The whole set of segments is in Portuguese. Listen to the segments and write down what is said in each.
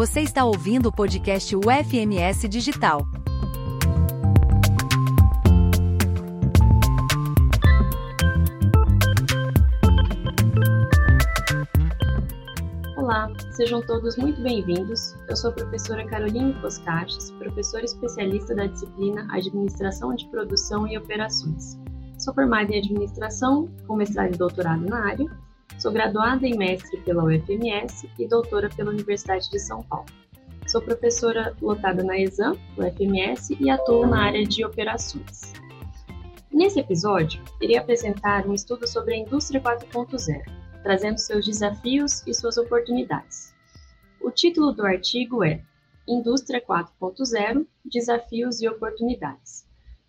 Você está ouvindo o podcast UFMS Digital. Olá, sejam todos muito bem-vindos. Eu sou a professora Caroline Poscaches, professora especialista da disciplina Administração de Produção e Operações. Sou formada em Administração, com mestrado e doutorado na área. Sou graduada em mestre pela UFMS e doutora pela Universidade de São Paulo. Sou professora lotada na ESAM, UFMS, e atuo na área de operações. Nesse episódio, irei apresentar um estudo sobre a indústria 4.0 trazendo seus desafios e suas oportunidades. O título do artigo é Indústria 4.0 Desafios e Oportunidades.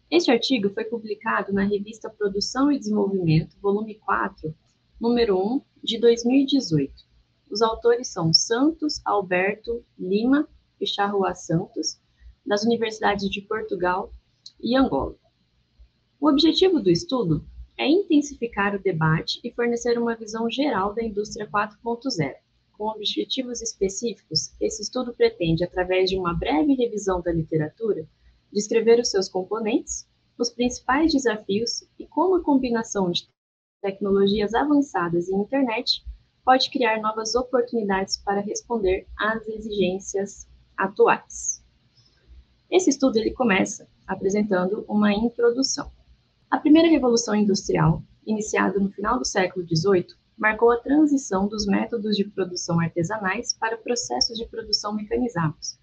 Este artigo foi publicado na revista Produção e Desenvolvimento, volume 4, número 1, de 2018. Os autores são Santos Alberto Lima e Charrua Santos, das Universidades de Portugal e Angola. O objetivo do estudo é intensificar o debate e fornecer uma visão geral da indústria 4.0. Com objetivos específicos, esse estudo pretende, através de uma breve revisão da literatura, descrever os seus componentes, os principais desafios e como a combinação de tecnologias avançadas e internet pode criar novas oportunidades para responder às exigências atuais. Esse estudo ele começa apresentando uma introdução. A primeira revolução industrial, iniciada no final do século XVIII, marcou a transição dos métodos de produção artesanais para processos de produção mecanizados.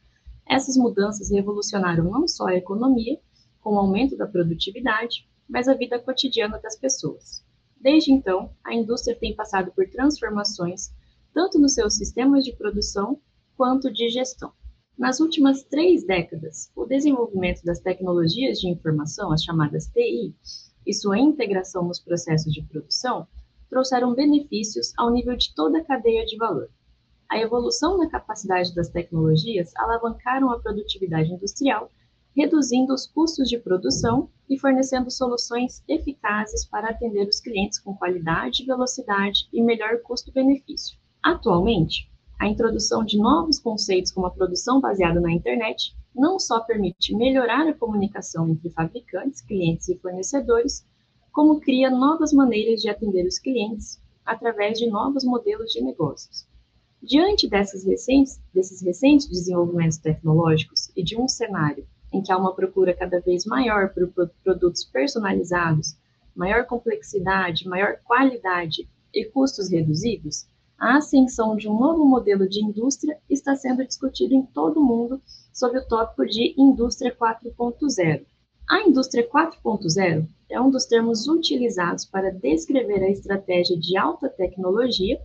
Essas mudanças revolucionaram não só a economia, com o aumento da produtividade, mas a vida cotidiana das pessoas. Desde então, a indústria tem passado por transformações tanto nos seus sistemas de produção quanto de gestão. Nas últimas três décadas, o desenvolvimento das tecnologias de informação, as chamadas TI, e sua integração nos processos de produção trouxeram benefícios ao nível de toda a cadeia de valor. A evolução na capacidade das tecnologias alavancaram a produtividade industrial, reduzindo os custos de produção e fornecendo soluções eficazes para atender os clientes com qualidade, velocidade e melhor custo-benefício. Atualmente, a introdução de novos conceitos como a produção baseada na internet não só permite melhorar a comunicação entre fabricantes, clientes e fornecedores, como cria novas maneiras de atender os clientes através de novos modelos de negócios. Diante recentes, desses recentes desenvolvimentos tecnológicos e de um cenário em que há uma procura cada vez maior por produtos personalizados, maior complexidade, maior qualidade e custos reduzidos, a ascensão de um novo modelo de indústria está sendo discutido em todo o mundo sob o tópico de Indústria 4.0. A Indústria 4.0 é um dos termos utilizados para descrever a estratégia de alta tecnologia,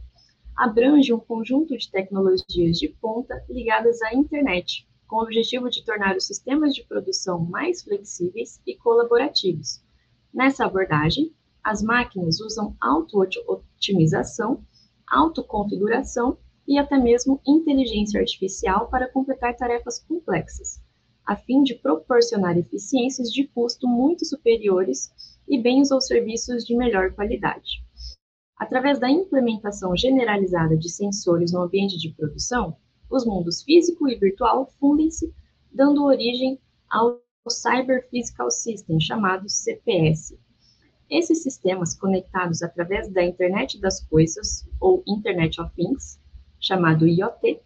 abrange um conjunto de tecnologias de ponta ligadas à internet, com o objetivo de tornar os sistemas de produção mais flexíveis e colaborativos. Nessa abordagem, as máquinas usam auto-otimização autoconfiguração e até mesmo inteligência artificial para completar tarefas complexas, a fim de proporcionar eficiências de custo muito superiores e bens ou serviços de melhor qualidade. Através da implementação generalizada de sensores no ambiente de produção, os mundos físico e virtual fundem-se, dando origem ao Cyber Physical System, chamado CPS, esses sistemas conectados através da Internet das Coisas, ou Internet of Things, chamado IoT,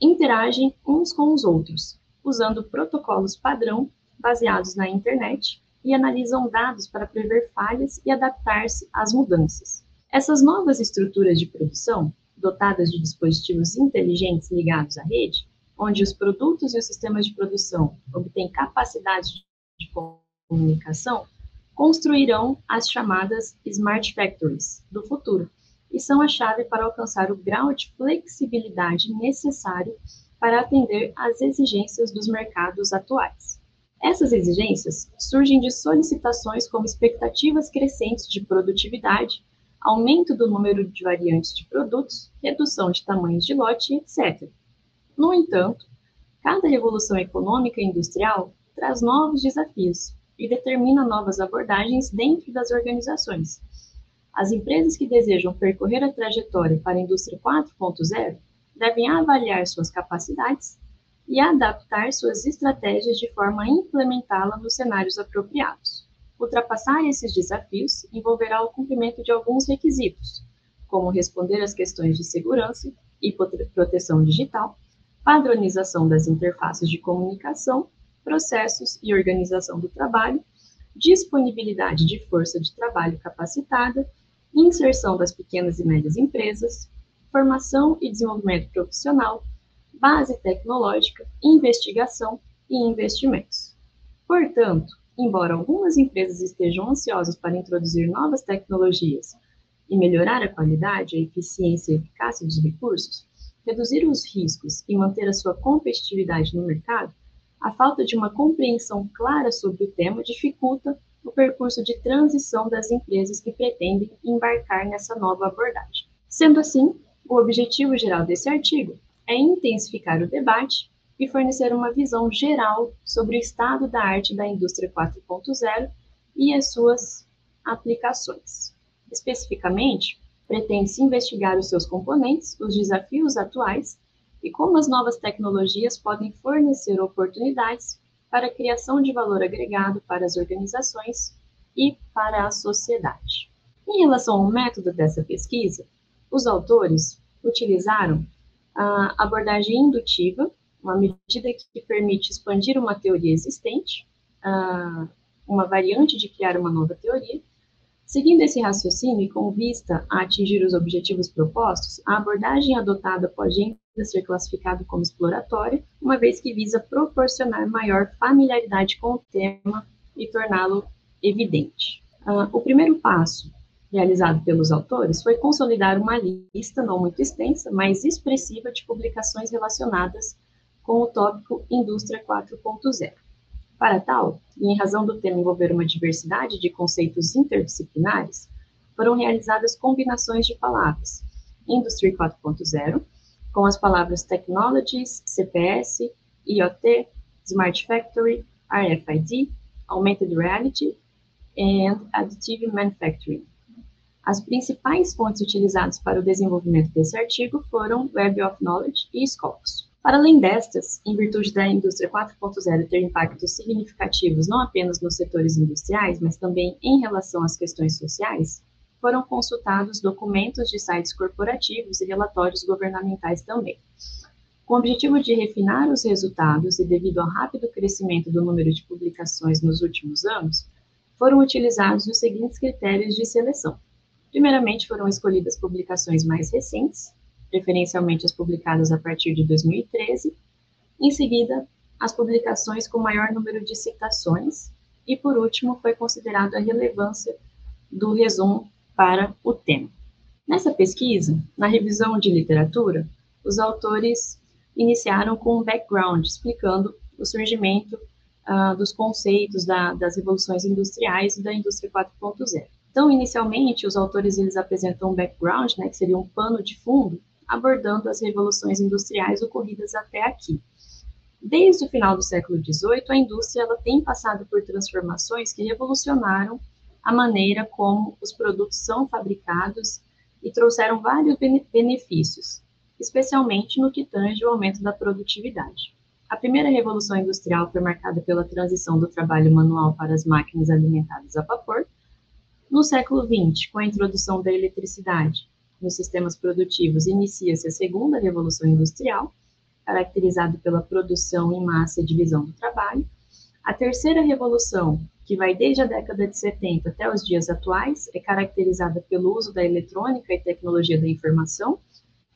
interagem uns com os outros, usando protocolos padrão baseados na internet e analisam dados para prever falhas e adaptar-se às mudanças. Essas novas estruturas de produção, dotadas de dispositivos inteligentes ligados à rede, onde os produtos e os sistemas de produção obtêm capacidade de comunicação, construirão as chamadas Smart Factories do futuro e são a chave para alcançar o grau de flexibilidade necessário para atender às exigências dos mercados atuais. Essas exigências surgem de solicitações como expectativas crescentes de produtividade, aumento do número de variantes de produtos, redução de tamanhos de lote, etc. No entanto, cada revolução econômica e industrial traz novos desafios, e determina novas abordagens dentro das organizações. As empresas que desejam percorrer a trajetória para a indústria 4.0 devem avaliar suas capacidades e adaptar suas estratégias de forma a implementá-la nos cenários apropriados. Ultrapassar esses desafios envolverá o cumprimento de alguns requisitos, como responder às questões de segurança e proteção digital, padronização das interfaces de comunicação, processos e organização do trabalho, disponibilidade de força de trabalho capacitada, inserção das pequenas e médias empresas, formação e desenvolvimento profissional, base tecnológica, investigação e investimentos. Portanto, embora algumas empresas estejam ansiosas para introduzir novas tecnologias e melhorar a qualidade, a eficiência e a eficácia dos recursos, reduzir os riscos e manter a sua competitividade no mercado, a falta de uma compreensão clara sobre o tema dificulta o percurso de transição das empresas que pretendem embarcar nessa nova abordagem. Sendo assim, o objetivo geral desse artigo é intensificar o debate e fornecer uma visão geral sobre o estado da arte da indústria 4.0 e as suas aplicações. Especificamente, pretende-se investigar os seus componentes, os desafios atuais e como as novas tecnologias podem fornecer oportunidades para a criação de valor agregado para as organizações e para a sociedade. Em relação ao método dessa pesquisa, os autores utilizaram a abordagem indutiva, uma medida que permite expandir uma teoria existente, uma variante de criar uma nova teoria, Seguindo esse raciocínio e com vista a atingir os objetivos propostos, a abordagem adotada pode ainda ser classificada como exploratória, uma vez que visa proporcionar maior familiaridade com o tema e torná-lo evidente. Uh, o primeiro passo realizado pelos autores foi consolidar uma lista não muito extensa, mas expressiva de publicações relacionadas com o tópico Indústria 4.0. Para tal, e em razão do tema envolver uma diversidade de conceitos interdisciplinares, foram realizadas combinações de palavras Industry 4.0, com as palavras Technologies, CPS, IoT, Smart Factory, RFID, Augmented Reality e Additive Manufacturing. As principais fontes utilizadas para o desenvolvimento desse artigo foram Web of Knowledge e Scopus. Para além destas, em virtude da indústria 4.0 ter impactos significativos não apenas nos setores industriais, mas também em relação às questões sociais, foram consultados documentos de sites corporativos e relatórios governamentais também. Com o objetivo de refinar os resultados e devido ao rápido crescimento do número de publicações nos últimos anos, foram utilizados os seguintes critérios de seleção. Primeiramente, foram escolhidas publicações mais recentes, preferencialmente as publicadas a partir de 2013, em seguida, as publicações com maior número de citações, e por último, foi considerada a relevância do resumo para o tema. Nessa pesquisa, na revisão de literatura, os autores iniciaram com um background explicando o surgimento uh, dos conceitos da, das revoluções industriais e da indústria 4.0. Então, inicialmente, os autores eles apresentam um background, né, que seria um pano de fundo, abordando as revoluções industriais ocorridas até aqui. Desde o final do século XVIII, a indústria ela tem passado por transformações que revolucionaram a maneira como os produtos são fabricados e trouxeram vários benefícios, especialmente no que tange o aumento da produtividade. A primeira revolução industrial foi marcada pela transição do trabalho manual para as máquinas alimentadas a vapor. No século XX, com a introdução da eletricidade, nos sistemas produtivos, inicia-se a segunda revolução industrial, caracterizada pela produção em massa e divisão do trabalho. A terceira revolução, que vai desde a década de 70 até os dias atuais, é caracterizada pelo uso da eletrônica e tecnologia da informação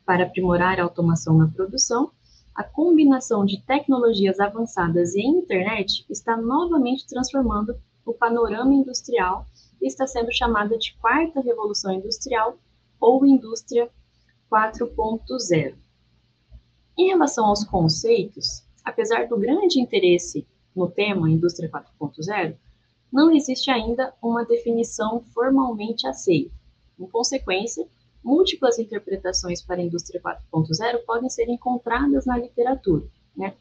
para aprimorar a automação na produção. A combinação de tecnologias avançadas e internet está novamente transformando o panorama industrial e está sendo chamada de quarta revolução industrial ou indústria 4.0. Em relação aos conceitos, apesar do grande interesse no tema indústria 4.0, não existe ainda uma definição formalmente aceita. Em consequência, múltiplas interpretações para a indústria 4.0 podem ser encontradas na literatura. Né?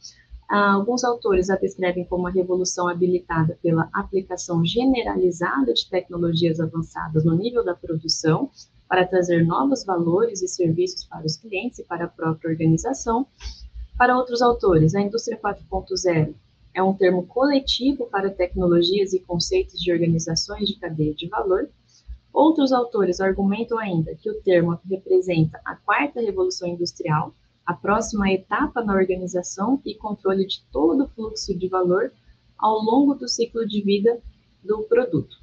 Alguns autores a descrevem como uma revolução habilitada pela aplicação generalizada de tecnologias avançadas no nível da produção para trazer novos valores e serviços para os clientes e para a própria organização. Para outros autores, a indústria 4.0 é um termo coletivo para tecnologias e conceitos de organizações de cadeia de valor. Outros autores argumentam ainda que o termo representa a quarta revolução industrial, a próxima etapa na organização e controle de todo o fluxo de valor ao longo do ciclo de vida do produto.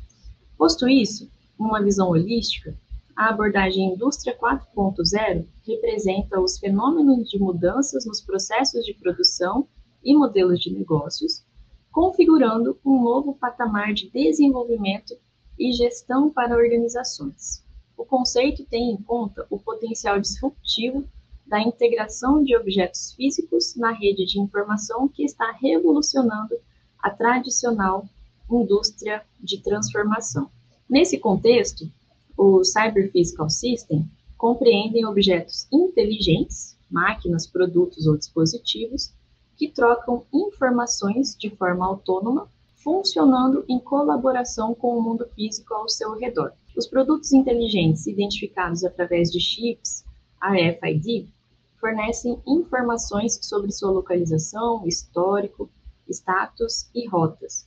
Posto isso, numa visão holística, a abordagem Indústria 4.0 representa os fenômenos de mudanças nos processos de produção e modelos de negócios, configurando um novo patamar de desenvolvimento e gestão para organizações. O conceito tem em conta o potencial disruptivo da integração de objetos físicos na rede de informação que está revolucionando a tradicional indústria de transformação. Nesse contexto, o Cyber Physical System compreendem objetos inteligentes, máquinas, produtos ou dispositivos, que trocam informações de forma autônoma, funcionando em colaboração com o mundo físico ao seu redor. Os produtos inteligentes identificados através de chips, RFID, fornecem informações sobre sua localização, histórico, status e rotas.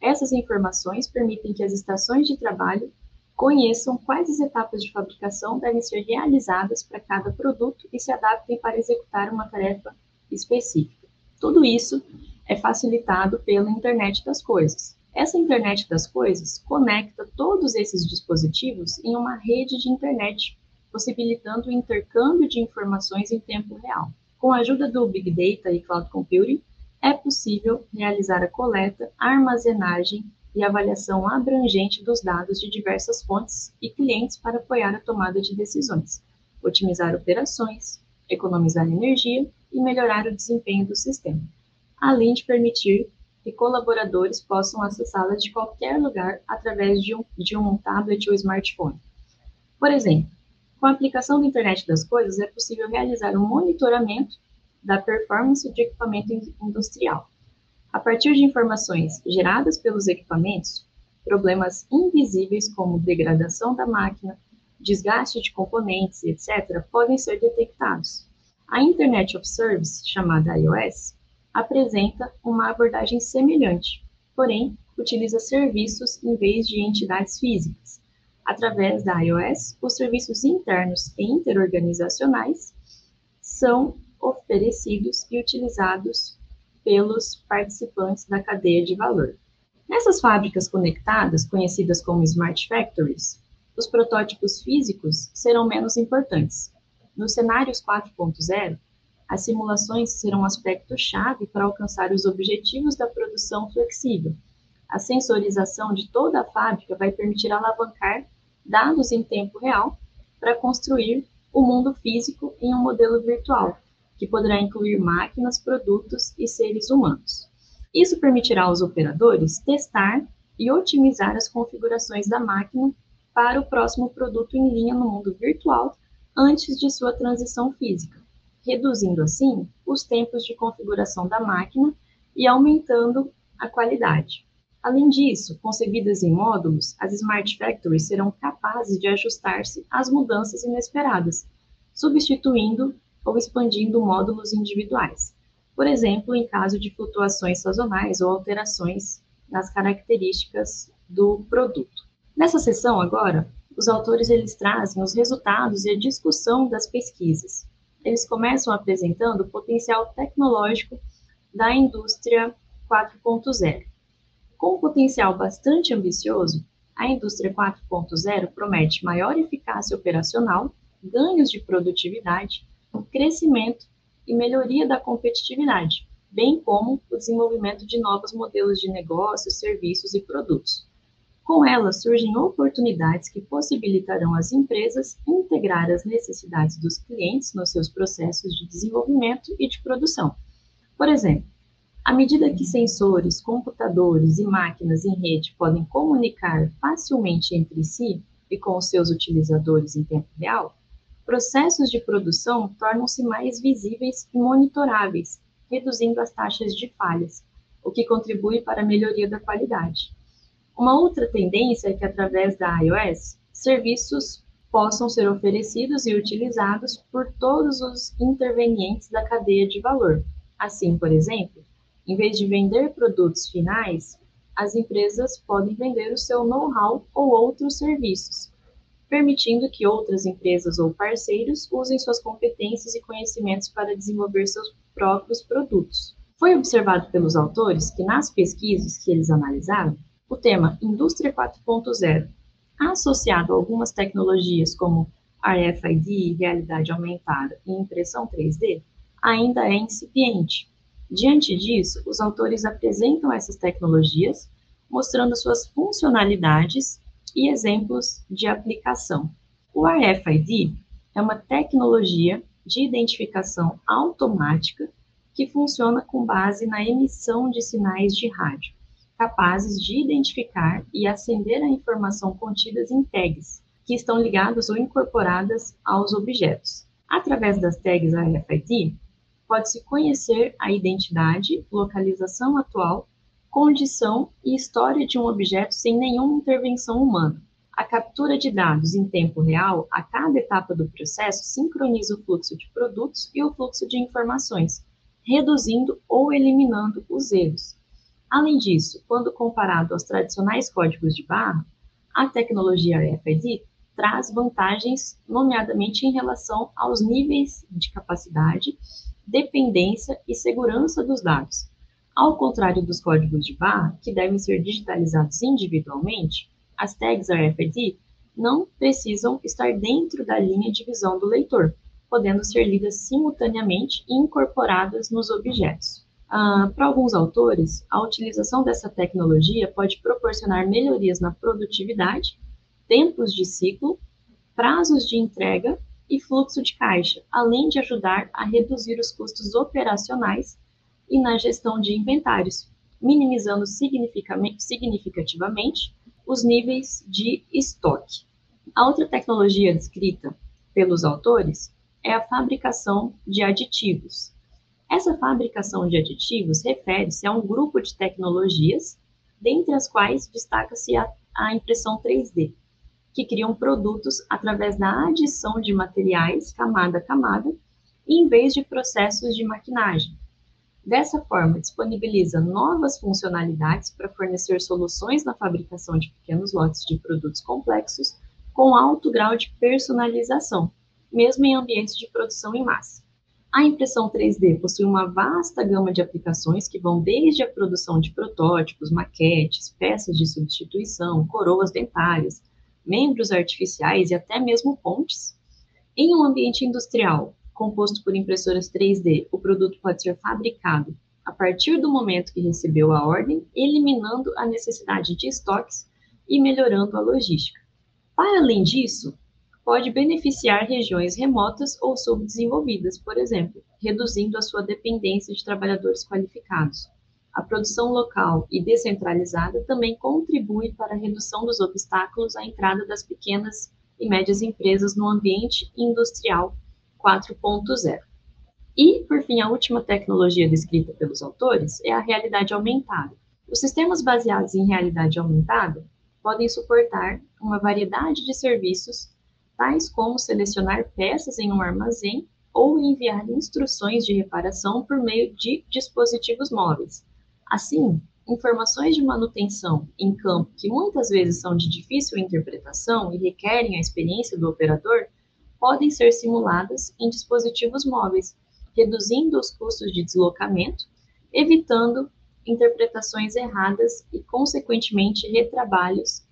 Essas informações permitem que as estações de trabalho conheçam quais as etapas de fabricação devem ser realizadas para cada produto e se adaptem para executar uma tarefa específica. Tudo isso é facilitado pela internet das coisas. Essa internet das coisas conecta todos esses dispositivos em uma rede de internet, possibilitando o intercâmbio de informações em tempo real. Com a ajuda do Big Data e Cloud Computing, é possível realizar a coleta, armazenagem e avaliação abrangente dos dados de diversas fontes e clientes para apoiar a tomada de decisões, otimizar operações, economizar energia e melhorar o desempenho do sistema, além de permitir que colaboradores possam acessá-las de qualquer lugar através de um, de um tablet ou smartphone. Por exemplo, com a aplicação da internet das coisas, é possível realizar um monitoramento da performance de equipamento industrial, a partir de informações geradas pelos equipamentos, problemas invisíveis como degradação da máquina, desgaste de componentes, etc., podem ser detectados. A Internet of Service, chamada iOS, apresenta uma abordagem semelhante, porém utiliza serviços em vez de entidades físicas. Através da iOS, os serviços internos e interorganizacionais são oferecidos e utilizados pelos participantes da cadeia de valor. Nessas fábricas conectadas, conhecidas como Smart Factories, os protótipos físicos serão menos importantes. Nos cenários 4.0, as simulações serão um aspecto-chave para alcançar os objetivos da produção flexível. A sensorização de toda a fábrica vai permitir alavancar dados em tempo real para construir o mundo físico em um modelo virtual, que poderá incluir máquinas, produtos e seres humanos. Isso permitirá aos operadores testar e otimizar as configurações da máquina para o próximo produto em linha no mundo virtual antes de sua transição física, reduzindo assim os tempos de configuração da máquina e aumentando a qualidade. Além disso, concebidas em módulos, as Smart Factories serão capazes de ajustar-se às mudanças inesperadas, substituindo ou expandindo módulos individuais, por exemplo, em caso de flutuações sazonais ou alterações nas características do produto. Nessa sessão agora, os autores eles trazem os resultados e a discussão das pesquisas. Eles começam apresentando o potencial tecnológico da indústria 4.0. Com um potencial bastante ambicioso, a indústria 4.0 promete maior eficácia operacional, ganhos de produtividade, crescimento e melhoria da competitividade, bem como o desenvolvimento de novos modelos de negócios, serviços e produtos. Com elas surgem oportunidades que possibilitarão às empresas integrar as necessidades dos clientes nos seus processos de desenvolvimento e de produção. Por exemplo, à medida que sensores, computadores e máquinas em rede podem comunicar facilmente entre si e com os seus utilizadores em tempo real, processos de produção tornam-se mais visíveis e monitoráveis, reduzindo as taxas de falhas, o que contribui para a melhoria da qualidade. Uma outra tendência é que, através da iOS, serviços possam ser oferecidos e utilizados por todos os intervenientes da cadeia de valor. Assim, por exemplo, em vez de vender produtos finais, as empresas podem vender o seu know-how ou outros serviços, permitindo que outras empresas ou parceiros usem suas competências e conhecimentos para desenvolver seus próprios produtos. Foi observado pelos autores que nas pesquisas que eles analisaram, o tema Indústria 4.0, associado a algumas tecnologias como RFID, realidade aumentada e impressão 3D, ainda é incipiente. Diante disso, os autores apresentam essas tecnologias, mostrando suas funcionalidades e exemplos de aplicação. O RFID é uma tecnologia de identificação automática que funciona com base na emissão de sinais de rádio, capazes de identificar e acender a informação contidas em tags, que estão ligadas ou incorporadas aos objetos. Através das tags RFID, pode-se conhecer a identidade, localização atual condição e história de um objeto sem nenhuma intervenção humana. A captura de dados em tempo real, a cada etapa do processo, sincroniza o fluxo de produtos e o fluxo de informações, reduzindo ou eliminando os erros. Além disso, quando comparado aos tradicionais códigos de barra, a tecnologia RFID traz vantagens, nomeadamente em relação aos níveis de capacidade, dependência e segurança dos dados, ao contrário dos códigos de barra, que devem ser digitalizados individualmente, as tags RFID não precisam estar dentro da linha de visão do leitor, podendo ser lidas simultaneamente e incorporadas nos objetos. Ah, Para alguns autores, a utilização dessa tecnologia pode proporcionar melhorias na produtividade, tempos de ciclo, prazos de entrega e fluxo de caixa, além de ajudar a reduzir os custos operacionais e na gestão de inventários, minimizando significativamente os níveis de estoque. A outra tecnologia descrita pelos autores é a fabricação de aditivos. Essa fabricação de aditivos refere-se a um grupo de tecnologias, dentre as quais destaca-se a, a impressão 3D, que criam produtos através da adição de materiais camada a camada, em vez de processos de maquinagem, Dessa forma, disponibiliza novas funcionalidades para fornecer soluções na fabricação de pequenos lotes de produtos complexos com alto grau de personalização, mesmo em ambientes de produção em massa. A impressão 3D possui uma vasta gama de aplicações que vão desde a produção de protótipos, maquetes, peças de substituição, coroas dentárias, membros artificiais e até mesmo pontes. Em um ambiente industrial, composto por impressoras 3D, o produto pode ser fabricado a partir do momento que recebeu a ordem, eliminando a necessidade de estoques e melhorando a logística. Para além disso, pode beneficiar regiões remotas ou subdesenvolvidas, por exemplo, reduzindo a sua dependência de trabalhadores qualificados. A produção local e descentralizada também contribui para a redução dos obstáculos à entrada das pequenas e médias empresas no ambiente industrial 4.0. E, por fim, a última tecnologia descrita pelos autores é a realidade aumentada. Os sistemas baseados em realidade aumentada podem suportar uma variedade de serviços, tais como selecionar peças em um armazém ou enviar instruções de reparação por meio de dispositivos móveis. Assim, informações de manutenção em campo que muitas vezes são de difícil interpretação e requerem a experiência do operador podem ser simuladas em dispositivos móveis, reduzindo os custos de deslocamento, evitando interpretações erradas e, consequentemente, retrabalhos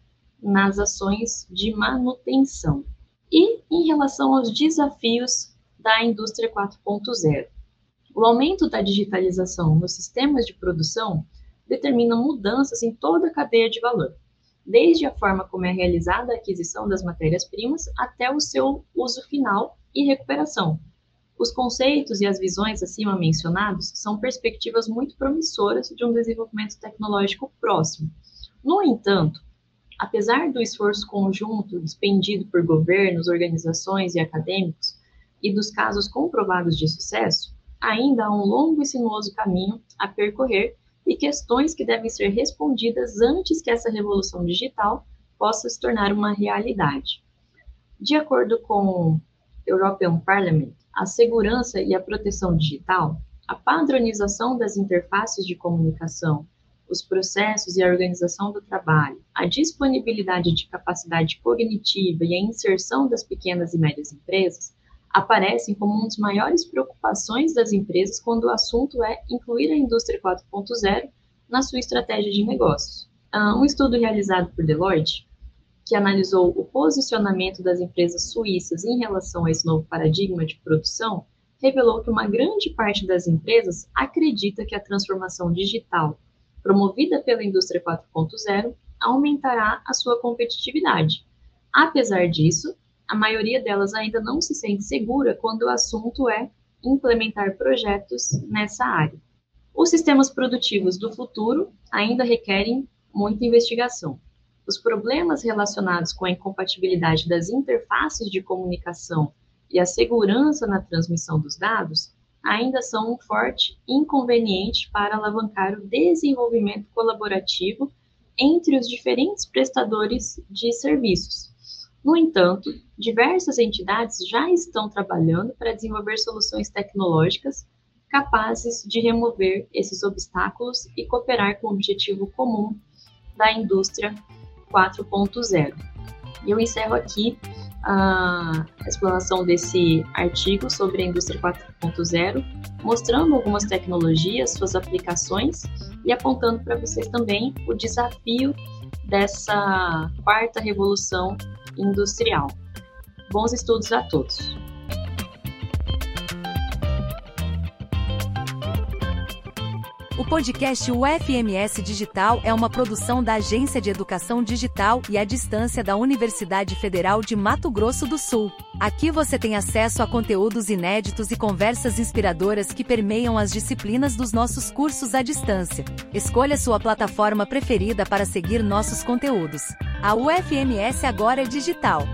nas ações de manutenção. E em relação aos desafios da indústria 4.0, o aumento da digitalização nos sistemas de produção determina mudanças em toda a cadeia de valor desde a forma como é realizada a aquisição das matérias-primas até o seu uso final e recuperação. Os conceitos e as visões acima mencionados são perspectivas muito promissoras de um desenvolvimento tecnológico próximo. No entanto, apesar do esforço conjunto expendido por governos, organizações e acadêmicos e dos casos comprovados de sucesso, ainda há um longo e sinuoso caminho a percorrer e questões que devem ser respondidas antes que essa revolução digital possa se tornar uma realidade. De acordo com o European Parliament, a segurança e a proteção digital, a padronização das interfaces de comunicação, os processos e a organização do trabalho, a disponibilidade de capacidade cognitiva e a inserção das pequenas e médias empresas aparecem como uma das maiores preocupações das empresas quando o assunto é incluir a indústria 4.0 na sua estratégia de negócios. Ah, um estudo realizado por Deloitte que analisou o posicionamento das empresas suíças em relação a esse novo paradigma de produção, revelou que uma grande parte das empresas acredita que a transformação digital promovida pela indústria 4.0 aumentará a sua competitividade. Apesar disso, a maioria delas ainda não se sente segura quando o assunto é implementar projetos nessa área. Os sistemas produtivos do futuro ainda requerem muita investigação. Os problemas relacionados com a incompatibilidade das interfaces de comunicação e a segurança na transmissão dos dados ainda são um forte inconveniente para alavancar o desenvolvimento colaborativo entre os diferentes prestadores de serviços. No entanto, diversas entidades já estão trabalhando para desenvolver soluções tecnológicas capazes de remover esses obstáculos e cooperar com o objetivo comum da indústria 4.0. E eu encerro aqui a explanação desse artigo sobre a indústria 4.0, mostrando algumas tecnologias, suas aplicações e apontando para vocês também o desafio dessa quarta revolução industrial. Bons estudos a todos! O podcast UFMS Digital é uma produção da Agência de Educação Digital e à Distância da Universidade Federal de Mato Grosso do Sul. Aqui você tem acesso a conteúdos inéditos e conversas inspiradoras que permeiam as disciplinas dos nossos cursos à distância. Escolha sua plataforma preferida para seguir nossos conteúdos. A UFMS agora é digital.